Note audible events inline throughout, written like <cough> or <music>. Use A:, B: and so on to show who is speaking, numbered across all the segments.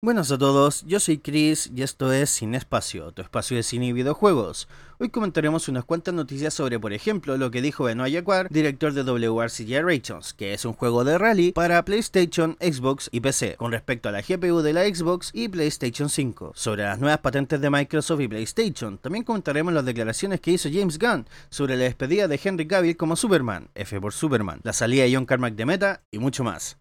A: Buenas a todos, yo soy Chris y esto es Sin Espacio, tu espacio de cine y videojuegos. Hoy comentaremos unas cuantas noticias sobre, por ejemplo, lo que dijo Benoit Jacquard, director de WRC Generations, que es un juego de rally para PlayStation, Xbox y PC, con respecto a la GPU de la Xbox y PlayStation 5. Sobre las nuevas patentes de Microsoft y PlayStation, también comentaremos las declaraciones que hizo James Gunn sobre la despedida de Henry Cavill como Superman, F por Superman, la salida de John Carmack de Meta y mucho más.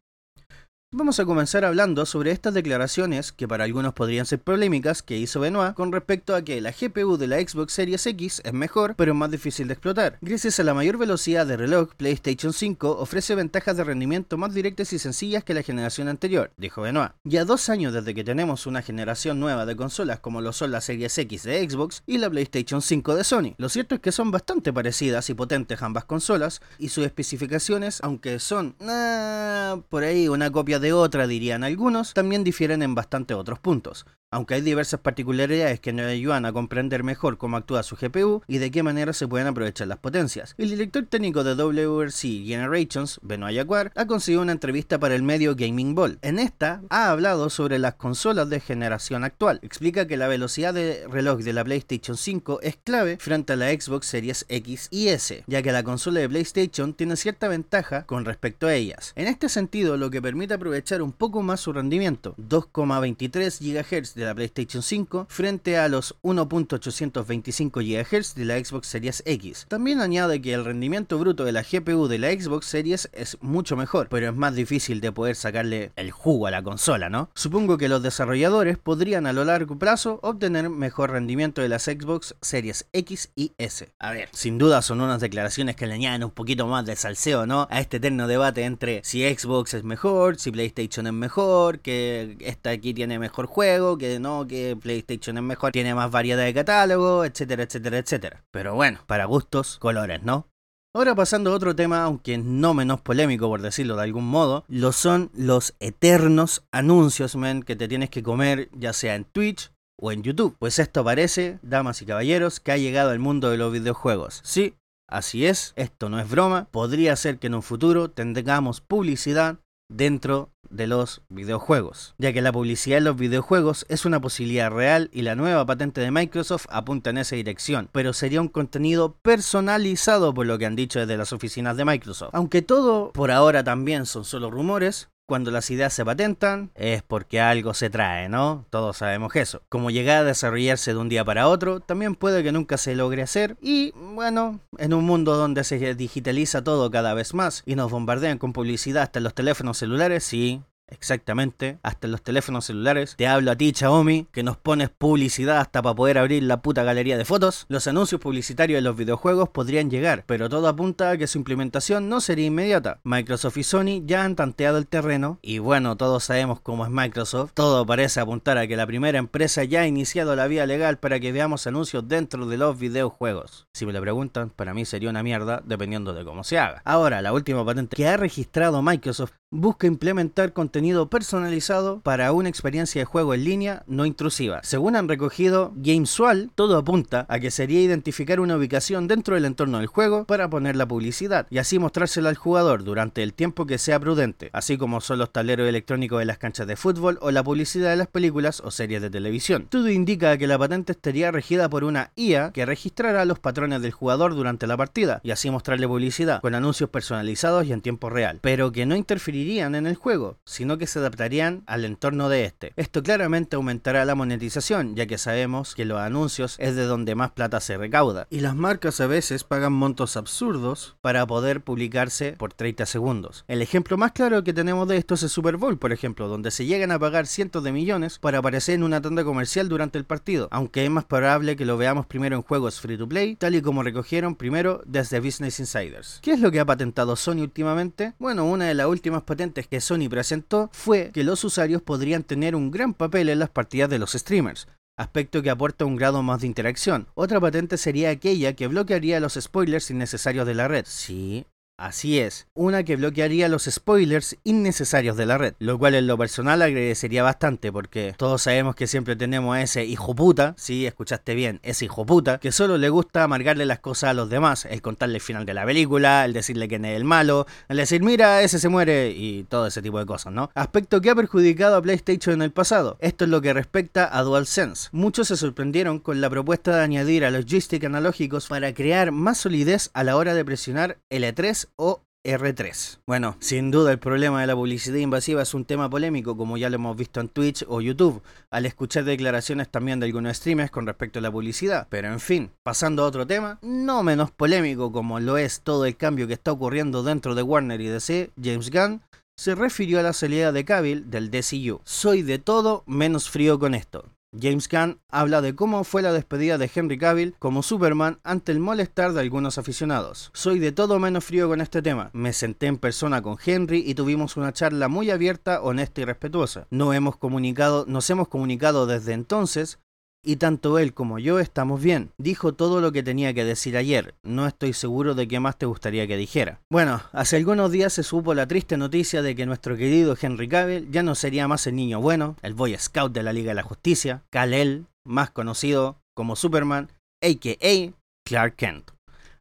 A: Vamos a comenzar hablando sobre estas declaraciones, que para algunos podrían ser polémicas, que hizo Benoit con respecto a que la GPU de la Xbox Series X es mejor, pero más difícil de explotar. Gracias a la mayor velocidad de reloj, PlayStation 5 ofrece ventajas de rendimiento más directas y sencillas que la generación anterior, dijo Benoit. Ya dos años desde que tenemos una generación nueva de consolas como lo son la Series X de Xbox y la PlayStation 5 de Sony. Lo cierto es que son bastante parecidas y potentes ambas consolas, y sus especificaciones, aunque son ah, por ahí una copia de otra, dirían algunos, también difieren en bastante otros puntos aunque hay diversas particularidades que nos ayudan a comprender mejor cómo actúa su GPU y de qué manera se pueden aprovechar las potencias. El director técnico de WRC Generations, Benoit Jacquard, ha conseguido una entrevista para el medio Gaming Ball. En esta ha hablado sobre las consolas de generación actual. Explica que la velocidad de reloj de la PlayStation 5 es clave frente a la Xbox Series X y S, ya que la consola de PlayStation tiene cierta ventaja con respecto a ellas. En este sentido, lo que permite aprovechar un poco más su rendimiento, 2,23 GHz de la PlayStation 5 frente a los 1.825 GHz de la Xbox Series X. También añade que el rendimiento bruto de la GPU de la Xbox Series es mucho mejor, pero es más difícil de poder sacarle el jugo a la consola, ¿no? Supongo que los desarrolladores podrían a lo largo plazo obtener mejor rendimiento de las Xbox Series X y S. A ver, sin duda son unas declaraciones que le añaden un poquito más de salseo, ¿no? A este eterno debate entre si Xbox es mejor, si PlayStation es mejor, que esta aquí tiene mejor juego, que no, que PlayStation es mejor, tiene más variedad de catálogo, etcétera, etcétera, etcétera. Pero bueno, para gustos, colores, ¿no? Ahora pasando a otro tema, aunque no menos polémico por decirlo de algún modo, lo son los eternos anuncios, men, que te tienes que comer ya sea en Twitch o en YouTube. Pues esto parece, damas y caballeros, que ha llegado al mundo de los videojuegos. Sí, así es, esto no es broma, podría ser que en un futuro tengamos publicidad dentro de los videojuegos, ya que la publicidad en los videojuegos es una posibilidad real y la nueva patente de Microsoft apunta en esa dirección, pero sería un contenido personalizado por lo que han dicho desde las oficinas de Microsoft. Aunque todo por ahora también son solo rumores, cuando las ideas se patentan es porque algo se trae, ¿no? Todos sabemos eso. Como llega a desarrollarse de un día para otro, también puede que nunca se logre hacer y, bueno, en un mundo donde se digitaliza todo cada vez más y nos bombardean con publicidad hasta los teléfonos celulares, sí, Exactamente, hasta en los teléfonos celulares. Te hablo a ti, Xiaomi, que nos pones publicidad hasta para poder abrir la puta galería de fotos. Los anuncios publicitarios de los videojuegos podrían llegar, pero todo apunta a que su implementación no sería inmediata. Microsoft y Sony ya han tanteado el terreno, y bueno, todos sabemos cómo es Microsoft. Todo parece apuntar a que la primera empresa ya ha iniciado la vía legal para que veamos anuncios dentro de los videojuegos. Si me lo preguntan, para mí sería una mierda, dependiendo de cómo se haga. Ahora, la última patente que ha registrado Microsoft busca implementar contenido personalizado para una experiencia de juego en línea no intrusiva. Según han recogido GameSwal, todo apunta a que sería identificar una ubicación dentro del entorno del juego para poner la publicidad y así mostrársela al jugador durante el tiempo que sea prudente, así como son los tableros electrónicos de las canchas de fútbol o la publicidad de las películas o series de televisión. Todo indica que la patente estaría regida por una IA que registrará los patrones del jugador durante la partida y así mostrarle publicidad con anuncios personalizados y en tiempo real, pero que no interferiría irían en el juego, sino que se adaptarían al entorno de este. Esto claramente aumentará la monetización, ya que sabemos que los anuncios es de donde más plata se recauda. Y las marcas a veces pagan montos absurdos para poder publicarse por 30 segundos. El ejemplo más claro que tenemos de esto es el Super Bowl, por ejemplo, donde se llegan a pagar cientos de millones para aparecer en una tanda comercial durante el partido, aunque es más probable que lo veamos primero en juegos free to play, tal y como recogieron primero desde Business Insiders. ¿Qué es lo que ha patentado Sony últimamente? Bueno, una de las últimas patentes que Sony presentó fue que los usuarios podrían tener un gran papel en las partidas de los streamers, aspecto que aporta un grado más de interacción. Otra patente sería aquella que bloquearía los spoilers innecesarios de la red. Sí, Así es, una que bloquearía los spoilers innecesarios de la red, lo cual en lo personal agradecería bastante porque todos sabemos que siempre tenemos a ese hijo puta, si escuchaste bien, ese hijo puta, que solo le gusta amargarle las cosas a los demás, el contarle el final de la película, el decirle que es el malo, el decir mira, ese se muere y todo ese tipo de cosas, ¿no? Aspecto que ha perjudicado a PlayStation en el pasado. Esto es lo que respecta a DualSense. Muchos se sorprendieron con la propuesta de añadir a los joysticks analógicos para crear más solidez a la hora de presionar L3 o R3. Bueno, sin duda el problema de la publicidad invasiva es un tema polémico, como ya lo hemos visto en Twitch o YouTube, al escuchar declaraciones también de algunos streamers con respecto a la publicidad. Pero en fin, pasando a otro tema, no menos polémico como lo es todo el cambio que está ocurriendo dentro de Warner y DC, James Gunn se refirió a la salida de Cavill del DCU. Soy de todo menos frío con esto. James Gunn habla de cómo fue la despedida de Henry Cavill como Superman ante el molestar de algunos aficionados. Soy de todo menos frío con este tema. Me senté en persona con Henry y tuvimos una charla muy abierta, honesta y respetuosa. No hemos comunicado, nos hemos comunicado desde entonces y tanto él como yo estamos bien. Dijo todo lo que tenía que decir ayer. No estoy seguro de qué más te gustaría que dijera. Bueno, hace algunos días se supo la triste noticia de que nuestro querido Henry Cavill ya no sería más el niño bueno, el Boy Scout de la Liga de la Justicia, Kal-El, más conocido como Superman, a.k.a. Clark Kent,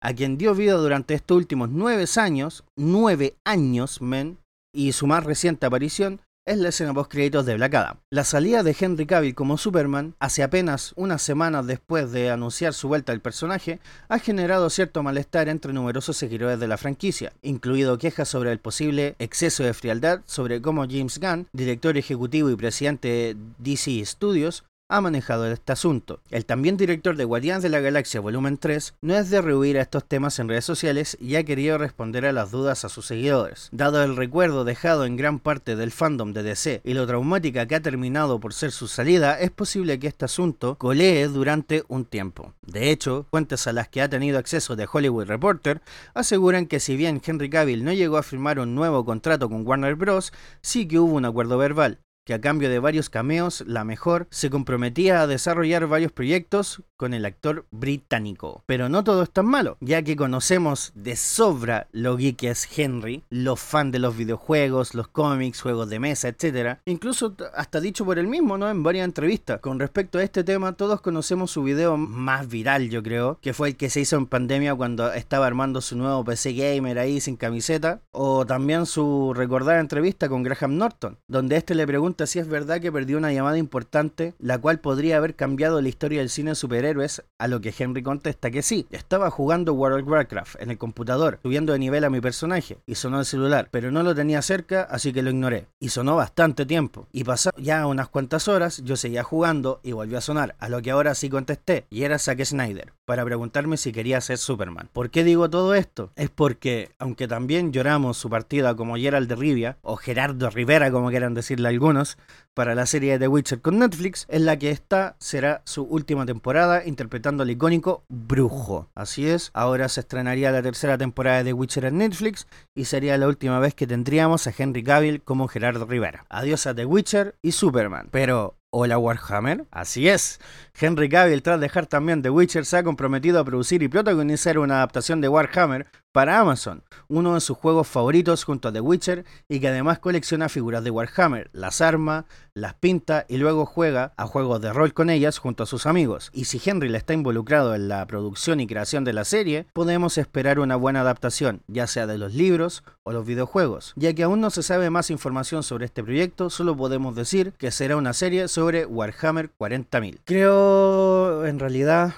A: a quien dio vida durante estos últimos nueve años, nueve años, men, y su más reciente aparición es la escena post créditos de Black. La salida de Henry Cavill como Superman, hace apenas unas semanas después de anunciar su vuelta al personaje, ha generado cierto malestar entre numerosos seguidores de la franquicia, incluido quejas sobre el posible exceso de frialdad sobre cómo James Gunn, director ejecutivo y presidente de DC Studios, ha manejado este asunto. El también director de Guardianes de la Galaxia Volumen 3 no es de rehuir a estos temas en redes sociales y ha querido responder a las dudas a sus seguidores. Dado el recuerdo dejado en gran parte del fandom de DC y lo traumática que ha terminado por ser su salida, es posible que este asunto colee durante un tiempo. De hecho, fuentes a las que ha tenido acceso de Hollywood Reporter aseguran que si bien Henry Cavill no llegó a firmar un nuevo contrato con Warner Bros., sí que hubo un acuerdo verbal, que a cambio de varios cameos, la mejor se comprometía a desarrollar varios proyectos con el actor británico. Pero no todo es tan malo, ya que conocemos de sobra lo geek que es Henry, los fan de los videojuegos, los cómics, juegos de mesa, etc. Incluso hasta dicho por él mismo, ¿no? En varias entrevistas. Con respecto a este tema, todos conocemos su video más viral, yo creo, que fue el que se hizo en pandemia cuando estaba armando su nuevo PC gamer ahí sin camiseta, o también su recordada entrevista con Graham Norton, donde este le pregunta si es verdad que perdió una llamada importante, la cual podría haber cambiado la historia del cine de superhéroes, a lo que Henry contesta que sí. Estaba jugando World of Warcraft en el computador, subiendo de nivel a mi personaje, y sonó el celular, pero no lo tenía cerca, así que lo ignoré. Y sonó bastante tiempo. Y pasó ya unas cuantas horas, yo seguía jugando y volvió a sonar, a lo que ahora sí contesté, y era Zack Snyder, para preguntarme si quería ser Superman. ¿Por qué digo todo esto? Es porque, aunque también lloramos su partida como Gerald de Rivia, o Gerardo Rivera como quieran decirle algunos, para la serie de The Witcher con Netflix, en la que esta será su última temporada interpretando al icónico Brujo. Así es, ahora se estrenaría la tercera temporada de The Witcher en Netflix y sería la última vez que tendríamos a Henry Cavill como Gerardo Rivera. Adiós a The Witcher y Superman. Pero Hola Warhammer. Así es. Henry Cavill, tras dejar también The Witcher, se ha comprometido a producir y protagonizar una adaptación de Warhammer para Amazon, uno de sus juegos favoritos junto a The Witcher y que además colecciona figuras de Warhammer, las arma, las pinta y luego juega a juegos de rol con ellas junto a sus amigos. Y si Henry le está involucrado en la producción y creación de la serie, podemos esperar una buena adaptación, ya sea de los libros o los videojuegos. Ya que aún no se sabe más información sobre este proyecto, solo podemos decir que será una serie sobre Warhammer 40.000. Creo en realidad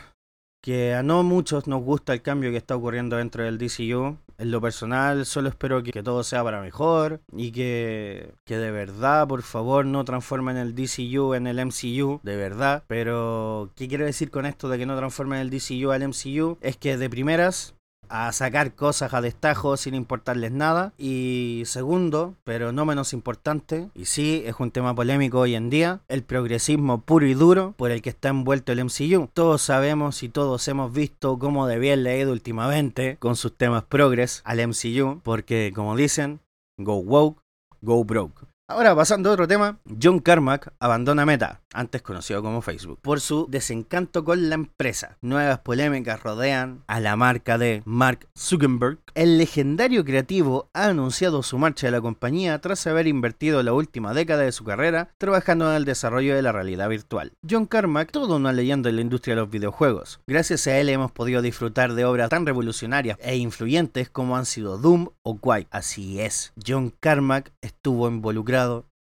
A: que a no muchos nos gusta el cambio que está ocurriendo dentro del DCU. En lo personal, solo espero que, todo sea para mejor y que, que, de verdad, por favor, no transformen el DCU en el MCU, de verdad. Pero, ¿qué quiero decir con esto de que no transformen el DCU al MCU? Es que de primeras a sacar cosas a destajo sin importarles nada. Y segundo, pero no menos importante, y sí es un tema polémico hoy en día, el progresismo puro y duro por el que está envuelto el MCU. Todos sabemos y todos hemos visto cómo de bien le ha ido últimamente con sus temas progres al MCU, porque como dicen, go woke, go broke. Ahora, pasando a otro tema, John Carmack abandona Meta, antes conocido como Facebook, por su desencanto con la empresa. Nuevas polémicas rodean a la marca de Mark Zuckerberg. El legendario creativo ha anunciado su marcha de la compañía tras haber invertido la última década de su carrera trabajando en el desarrollo de la realidad virtual. John Carmack, toda una leyenda en la industria de los videojuegos. Gracias a él hemos podido disfrutar de obras tan revolucionarias e influyentes como han sido Doom o Quake. Así es, John Carmack estuvo involucrado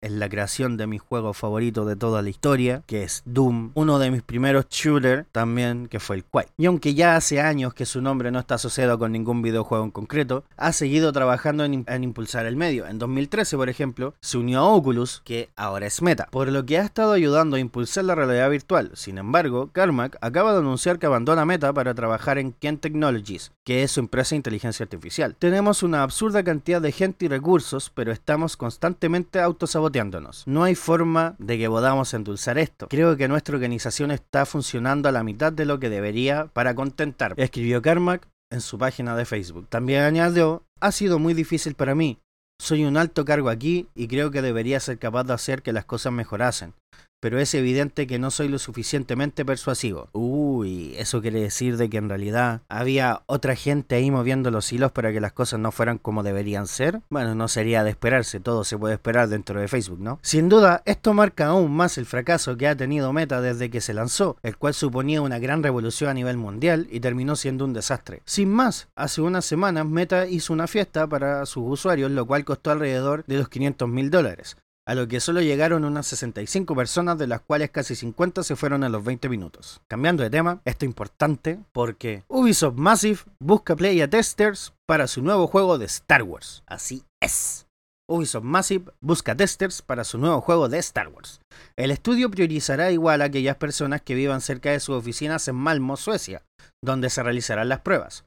A: en la creación de mi juego favorito de toda la historia, que es Doom, uno de mis primeros shooters también, que fue el Quake. Y aunque ya hace años que su nombre no está asociado con ningún videojuego en concreto, ha seguido trabajando en, en, impulsar el medio. En 2013, por ejemplo, se unió a Oculus, que ahora es Meta, por lo que ha estado ayudando a impulsar la realidad virtual. Sin embargo, Carmack acaba de anunciar que abandona Meta para trabajar en Ken Technologies, que es su empresa de inteligencia artificial. Tenemos una absurda cantidad de gente y recursos, pero estamos constantemente autosaboteando no hay forma de que podamos endulzar esto. Creo que nuestra organización está funcionando a la mitad de lo que debería para contentar, escribió Carmack en su página de Facebook. También añadió, ha sido muy difícil para mí. Soy un alto cargo aquí y creo que debería ser capaz de hacer que las cosas mejorasen pero es evidente que no soy lo suficientemente persuasivo. Uy, eso quiere decir de que en realidad había otra gente ahí moviendo los hilos para que las cosas no fueran como deberían ser. Bueno, no sería de esperarse, todo se puede esperar dentro de Facebook, ¿no? Sin duda, esto marca aún más el fracaso que ha tenido Meta desde que se lanzó, el cual suponía una gran revolución a nivel mundial y terminó siendo un desastre. Sin más, hace unas semanas Meta hizo una fiesta para sus usuarios, lo cual costó alrededor de los 500 mil dólares a lo que solo llegaron unas 65 personas, de las cuales casi 50 se fueron a los 20 minutos. Cambiando de tema, esto es importante porque Ubisoft Massive busca play testers para su nuevo juego de Star Wars. Así es. Ubisoft Massive busca testers para su nuevo juego de Star Wars. El estudio priorizará igual a aquellas personas que vivan cerca de sus oficinas en Malmo, Suecia, donde se realizarán las pruebas.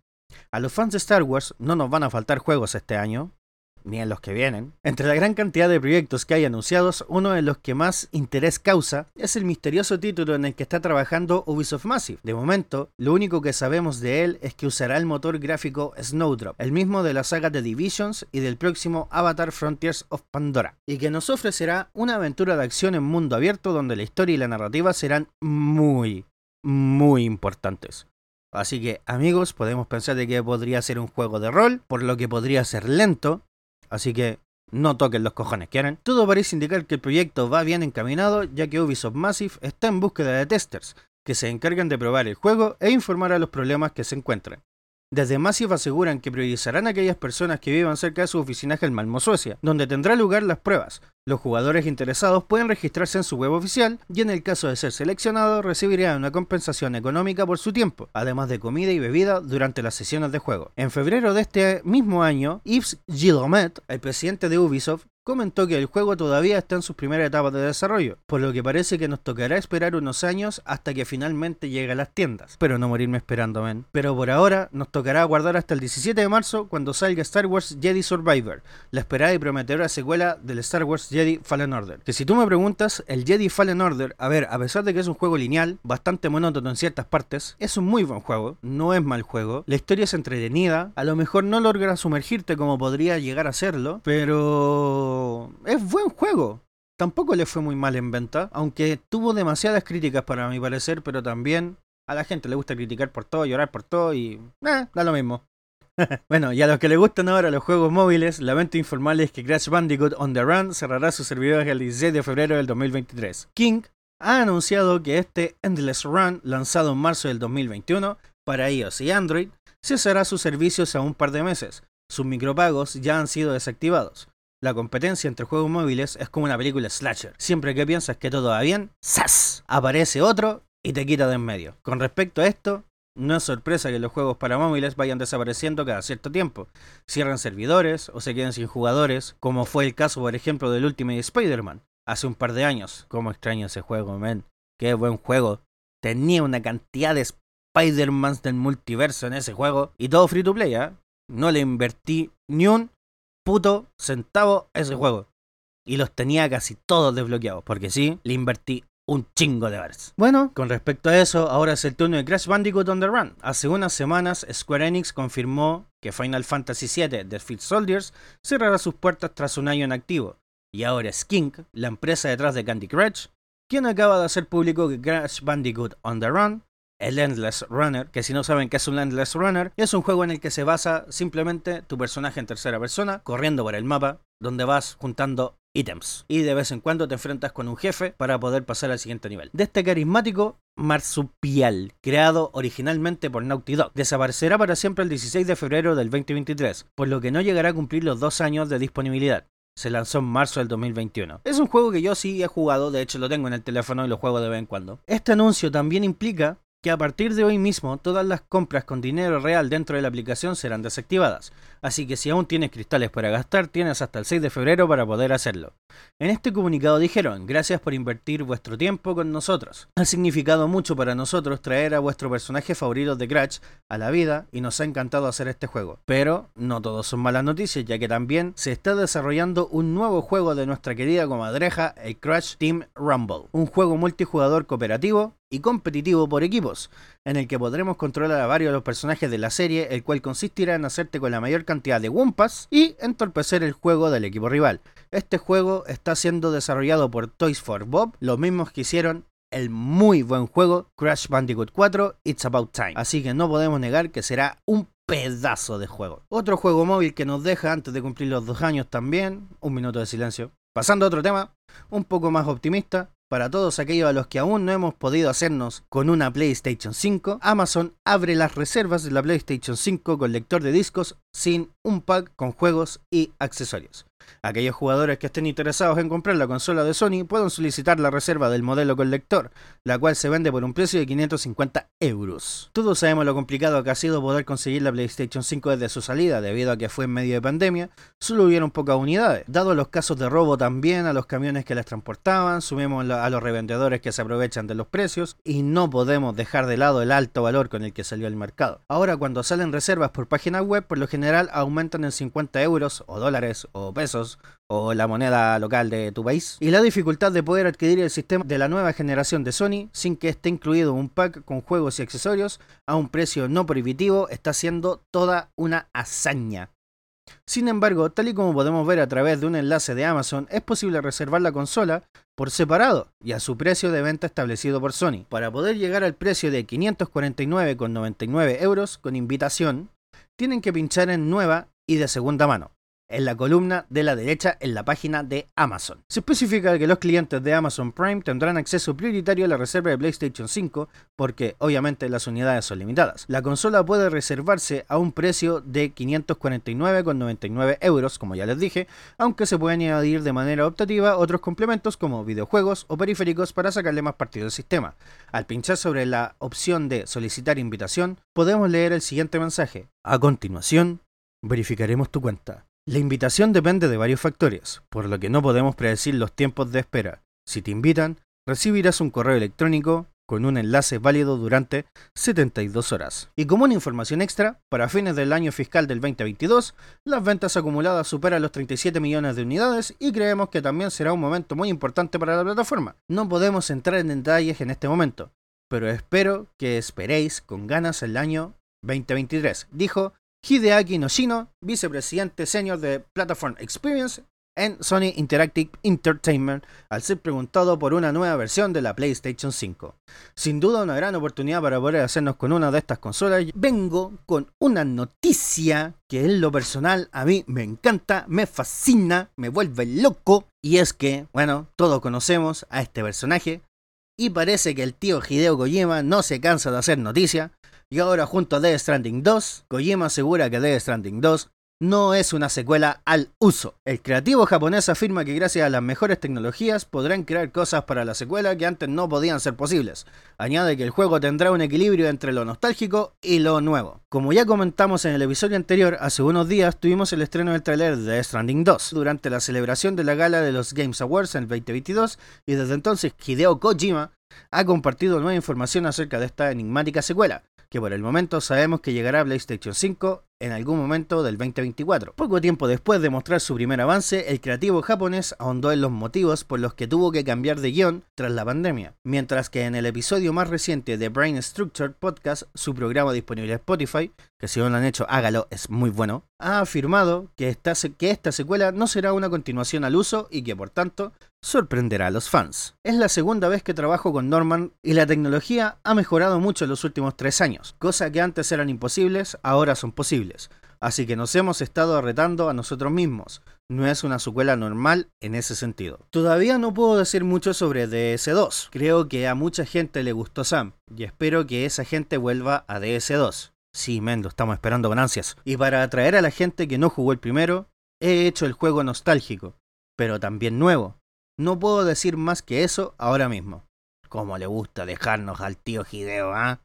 A: A los fans de Star Wars no nos van a faltar juegos este año, ni en los que vienen. Entre la gran cantidad de proyectos que hay anunciados, uno de los que más interés causa es el misterioso título en el que está trabajando Ubisoft Massive. De momento, lo único que sabemos de él es que usará el motor gráfico Snowdrop, el mismo de la saga de Divisions y del próximo Avatar Frontiers of Pandora, y que nos ofrecerá una aventura de acción en mundo abierto donde la historia y la narrativa serán muy, muy importantes. Así que amigos, podemos pensar de que podría ser un juego de rol, por lo que podría ser lento, Así que no toquen los cojones, ¿quieren? Todo parece indicar que el proyecto va bien encaminado, ya que Ubisoft Massive está en búsqueda de testers, que se encargan de probar el juego e informar a los problemas que se encuentran. Desde Massive aseguran que priorizarán a aquellas personas que vivan cerca de su oficina en Malmo, Suecia, donde tendrá lugar las pruebas. Los jugadores interesados pueden registrarse en su web oficial y en el caso de ser seleccionados recibirán una compensación económica por su tiempo, además de comida y bebida durante las sesiones de juego. En febrero de este mismo año, Yves Gillomet, el presidente de Ubisoft, comentó que el juego todavía está en sus primeras etapas de desarrollo, por lo que parece que nos tocará esperar unos años hasta que finalmente llegue a las tiendas. Pero no morirme esperando, men. Pero por ahora nos tocará aguardar hasta el 17 de marzo cuando salga Star Wars Jedi Survivor, la esperada y prometedora secuela del Star Wars Jedi Fallen Order. Que si tú me preguntas, el Jedi Fallen Order, a ver, a pesar de que es un juego lineal, bastante monótono en ciertas partes, es un muy buen juego, no es mal juego, la historia es entretenida, a lo mejor no logra sumergirte como podría llegar a serlo, pero es buen juego. Tampoco le fue muy mal en venta, aunque tuvo demasiadas críticas para mi parecer, pero también a la gente le gusta criticar por todo, llorar por todo y eh, da lo mismo. <laughs> bueno, y a los que les gustan ahora los juegos móviles, lamento informarles que Crash Bandicoot On The Run cerrará sus servidores el 16 de febrero del 2023. King ha anunciado que este Endless Run, lanzado en marzo del 2021 para iOS y Android, cesará sus servicios a un par de meses. Sus micropagos ya han sido desactivados. La competencia entre juegos móviles es como una película slasher. Siempre que piensas que todo va bien, ¡zas! Aparece otro y te quita de en medio. Con respecto a esto, no es sorpresa que los juegos para móviles vayan desapareciendo cada cierto tiempo. Cierran servidores o se queden sin jugadores, como fue el caso, por ejemplo, del Ultimate Spider-Man. Hace un par de años. Cómo extraño ese juego, men. Qué buen juego. Tenía una cantidad de Spider-Mans del multiverso en ese juego. Y todo free to play, ¿eh? No le invertí ni un puto centavo ese juego. Y los tenía casi todos desbloqueados, porque sí, le invertí un chingo de horas. Bueno, con respecto a eso, ahora es el turno de Crash Bandicoot on the Run. Hace unas semanas, Square Enix confirmó que Final Fantasy VII The Fit Soldiers cerrará sus puertas tras un año en activo. Y ahora es King, la empresa detrás de Candy Crush, quien acaba de hacer público que Crash Bandicoot on the Run, el Endless Runner, que si no saben qué es un Endless Runner, es un juego en el que se basa simplemente tu personaje en tercera persona, corriendo por el mapa, donde vas juntando ítems. Y de vez en cuando te enfrentas con un jefe para poder pasar al siguiente nivel. De este carismático marsupial, creado originalmente por Naughty Dog, desaparecerá para siempre el 16 de febrero del 2023, por lo que no llegará a cumplir los dos años de disponibilidad. Se lanzó en marzo del 2021. Es un juego que yo sí he jugado, de hecho lo tengo en el teléfono y lo juego de vez en cuando. Este anuncio también implica que a partir de hoy mismo todas las compras con dinero real dentro de la aplicación serán desactivadas, así que si aún tienes cristales para gastar tienes hasta el 6 de febrero para poder hacerlo. En este comunicado dijeron, gracias por invertir vuestro tiempo con nosotros. Ha significado mucho para nosotros traer a vuestro personaje favorito de Crash a la vida y nos ha encantado hacer este juego. Pero no todos son malas noticias ya que también se está desarrollando un nuevo juego de nuestra querida comadreja, el Crash Team Rumble, un juego multijugador cooperativo y competitivo por equipos, en el que podremos controlar a varios de los personajes de la serie, el cual consistirá en hacerte con la mayor cantidad de Wumpas y entorpecer el juego del equipo rival. Este juego está siendo desarrollado por Toys for Bob, los mismos que hicieron el muy buen juego Crash Bandicoot 4 It's About Time. Así que no podemos negar que será un pedazo de juego. Otro juego móvil que nos deja antes de cumplir los dos años también, un minuto de silencio. Pasando a otro tema, un poco más optimista, para todos aquellos a los que aún no hemos podido hacernos con una PlayStation 5, Amazon abre las reservas de la PlayStation 5 con lector de discos sin un pack con juegos y accesorios. Aquellos jugadores que estén interesados en comprar la consola de Sony pueden solicitar la reserva del modelo con lector, la cual se vende por un precio de 550 euros. Todos sabemos lo complicado que ha sido poder conseguir la PlayStation 5 desde su salida, debido a que fue en medio de pandemia, solo hubieron pocas unidades. Dado los casos de robo también a los camiones que las transportaban, sumemos a los revendedores que se aprovechan de los precios y no podemos dejar de lado el alto valor con el que salió al mercado. Ahora cuando salen reservas por página web, por lo general aumentan en 50 euros o dólares o pesos o la moneda local de tu país. Y la dificultad de poder adquirir el sistema de la nueva generación de Sony sin que esté incluido un pack con juegos y accesorios a un precio no prohibitivo está siendo toda una hazaña. Sin embargo, tal y como podemos ver a través de un enlace de Amazon, es posible reservar la consola por separado y a su precio de venta establecido por Sony. Para poder llegar al precio de 549,99 euros con invitación, tienen que pinchar en nueva y de segunda mano en la columna de la derecha en la página de Amazon. Se especifica que los clientes de Amazon Prime tendrán acceso prioritario a la reserva de PlayStation 5 porque obviamente las unidades son limitadas. La consola puede reservarse a un precio de 549,99 euros, como ya les dije, aunque se pueden añadir de manera optativa otros complementos como videojuegos o periféricos para sacarle más partido al sistema. Al pinchar sobre la opción de solicitar invitación, podemos leer el siguiente mensaje. A continuación, verificaremos tu cuenta. La invitación depende de varios factores, por lo que no podemos predecir los tiempos de espera. Si te invitan, recibirás un correo electrónico con un enlace válido durante 72 horas. Y como una información extra, para fines del año fiscal del 2022, las ventas acumuladas superan los 37 millones de unidades y creemos que también será un momento muy importante para la plataforma. No podemos entrar en detalles en este momento, pero espero que esperéis con ganas el año 2023, dijo Hideaki Noshino, vicepresidente senior de Platform Experience en Sony Interactive Entertainment, al ser preguntado por una nueva versión de la PlayStation 5. Sin duda una gran oportunidad para poder hacernos con una de estas consolas. Vengo con una noticia que en lo personal a mí me encanta, me fascina, me vuelve loco. Y es que, bueno, todos conocemos a este personaje. Y parece que el tío Hideo Kojima no se cansa de hacer noticia y ahora junto a Death Stranding 2, Kojima asegura que Death Stranding 2 no es una secuela al uso. El creativo japonés afirma que gracias a las mejores tecnologías podrán crear cosas para la secuela que antes no podían ser posibles. Añade que el juego tendrá un equilibrio entre lo nostálgico y lo nuevo. Como ya comentamos en el episodio anterior, hace unos días tuvimos el estreno del trailer de Death Stranding 2 durante la celebración de la gala de los Games Awards en el 2022 y desde entonces Hideo Kojima ha compartido nueva información acerca de esta enigmática secuela que por el momento sabemos que llegará a PlayStation 5 en algún momento del 2024. Poco tiempo después de mostrar su primer avance, el creativo japonés ahondó en los motivos por los que tuvo que cambiar de guion tras la pandemia, mientras que en el episodio más reciente de Brain Structure Podcast, su programa disponible en Spotify, que si no lo han hecho, hágalo, es muy bueno, ha afirmado que esta, que esta secuela no será una continuación al uso y que por tanto sorprenderá a los fans. Es la segunda vez que trabajo con Norman y la tecnología ha mejorado mucho en los últimos tres años. Cosas que antes eran imposibles, ahora son posibles. Así que nos hemos estado retando a nosotros mismos. No es una secuela normal en ese sentido. Todavía no puedo decir mucho sobre DS2. Creo que a mucha gente le gustó Sam y espero que esa gente vuelva a DS2. Sí, Mendo, estamos esperando con ansias. Y para atraer a la gente que no jugó el primero, he hecho el juego nostálgico, pero también nuevo, no puedo decir más que eso ahora mismo. Como le gusta dejarnos al tío Hideo, ¿ah?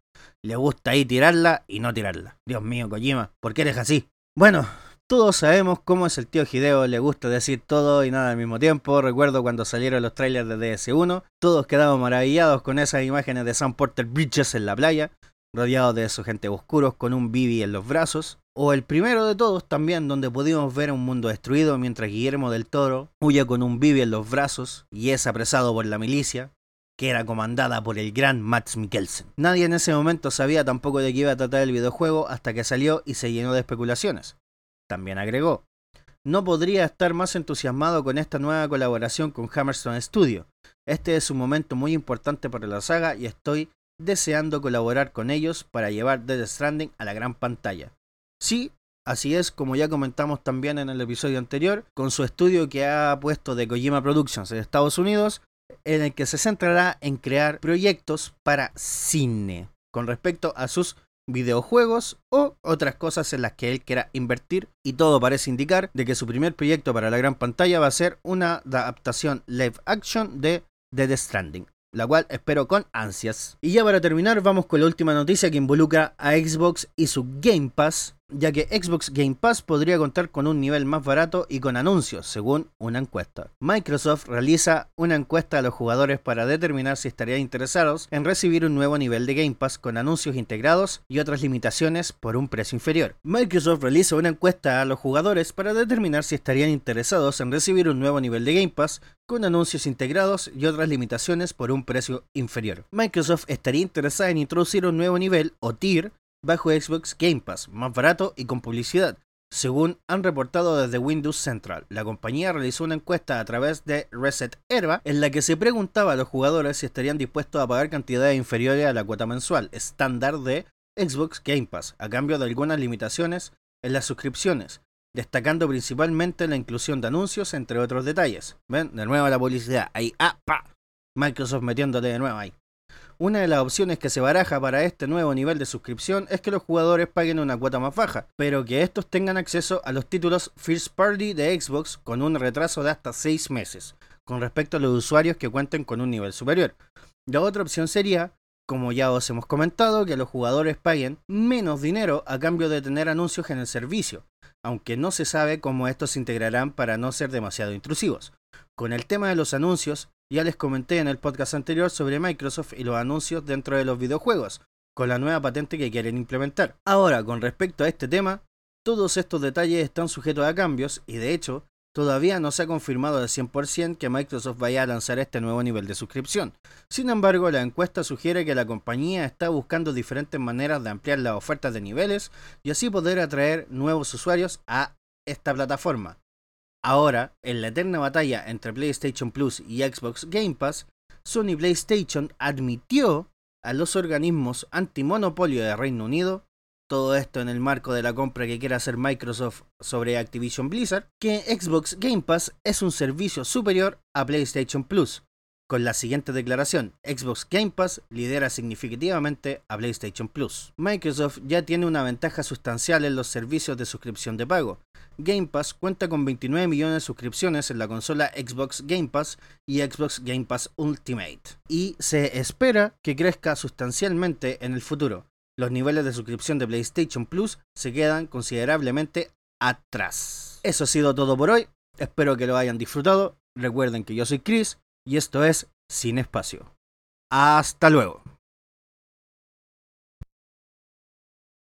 A: Le gusta ahí tirarla y no tirarla. Dios mío, Kojima, ¿por qué eres así? Bueno, todos sabemos cómo es el tío Hideo, le gusta decir todo y nada al mismo tiempo. Recuerdo cuando salieron los trailers de DS1, todos quedamos maravillados con esas imágenes de Sam Porter Bridges en la playa, rodeado de su gente oscuros con un Bibi en los brazos o el primero de todos también, donde pudimos ver un mundo destruido mientras Guillermo del Toro huye con un Bibi en los brazos y es apresado por la milicia, que era comandada por el gran Max Mikkelsen. Nadie en ese momento sabía tampoco de qué iba a tratar el videojuego hasta que salió y se llenó de especulaciones. También agregó, no podría estar más entusiasmado con esta nueva colaboración con Hammerstone Studio. Este es un momento muy importante para la saga y estoy deseando colaborar con ellos para llevar Death Stranding a la gran pantalla. Sí, así es, como ya comentamos también en el episodio anterior, con su estudio que ha puesto de Kojima Productions en Estados Unidos, en el que se centrará en crear proyectos para cine con respecto a sus videojuegos o otras cosas en las que él quiera invertir y todo parece indicar de que su primer proyecto para la gran pantalla va a ser una adaptación live action de The Stranding la cual espero con ansias. Y ya para terminar, vamos con la última noticia que involucra a Xbox y su Game Pass, ya que Xbox Game Pass podría contar con un nivel más barato y con anuncios, según una encuesta. Microsoft realiza una encuesta a los jugadores para determinar si estarían interesados en recibir un nuevo nivel de Game Pass con anuncios integrados y otras limitaciones por un precio inferior. Microsoft realiza una encuesta a los jugadores para determinar si estarían interesados en recibir un nuevo nivel de Game Pass con anuncios integrados y otras limitaciones por un precio inferior. Microsoft estaría interesada en introducir un nuevo nivel o tier bajo Xbox Game Pass, más barato y con publicidad. Según han reportado desde Windows Central, la compañía realizó una encuesta a través de Reset Herba en la que se preguntaba a los jugadores si estarían dispuestos a pagar cantidades inferiores a la cuota mensual estándar de Xbox Game Pass, a cambio de algunas limitaciones en las suscripciones, destacando principalmente la inclusión de anuncios, entre otros detalles. ¿Ven? De nuevo la publicidad. Ahí, ah, pa. Microsoft metiéndote de nuevo ahí. Una de las opciones que se baraja para este nuevo nivel de suscripción es que los jugadores paguen una cuota más baja, pero que estos tengan acceso a los títulos First Party de Xbox con un retraso de hasta 6 meses, con respecto a los usuarios que cuenten con un nivel superior. La otra opción sería, como ya os hemos comentado, que los jugadores paguen menos dinero a cambio de tener anuncios en el servicio, aunque no se sabe cómo estos se integrarán para no ser demasiado intrusivos. Con el tema de los anuncios, ya les comenté en el podcast anterior sobre Microsoft y los anuncios dentro de los videojuegos, con la nueva patente que quieren implementar. Ahora, con respecto a este tema, todos estos detalles están sujetos a cambios y de hecho, todavía no se ha confirmado al 100% que Microsoft vaya a lanzar este nuevo nivel de suscripción. Sin embargo, la encuesta sugiere que la compañía está buscando diferentes maneras de ampliar las ofertas de niveles y así poder atraer nuevos usuarios a esta plataforma. Ahora, en la eterna batalla entre PlayStation Plus y Xbox Game Pass, Sony PlayStation admitió a los organismos antimonopolio de Reino Unido, todo esto en el marco de la compra que quiere hacer Microsoft sobre Activision Blizzard, que Xbox Game Pass es un servicio superior a PlayStation Plus, con la siguiente declaración, Xbox Game Pass lidera significativamente a PlayStation Plus. Microsoft ya tiene una ventaja sustancial en los servicios de suscripción de pago. Game Pass cuenta con 29 millones de suscripciones en la consola Xbox Game Pass y Xbox Game Pass Ultimate, y se espera que crezca sustancialmente en el futuro. Los niveles de suscripción de PlayStation Plus se quedan considerablemente atrás. Eso ha sido todo por hoy. Espero que lo hayan disfrutado. Recuerden que yo soy Chris y esto es Sin Espacio. Hasta luego.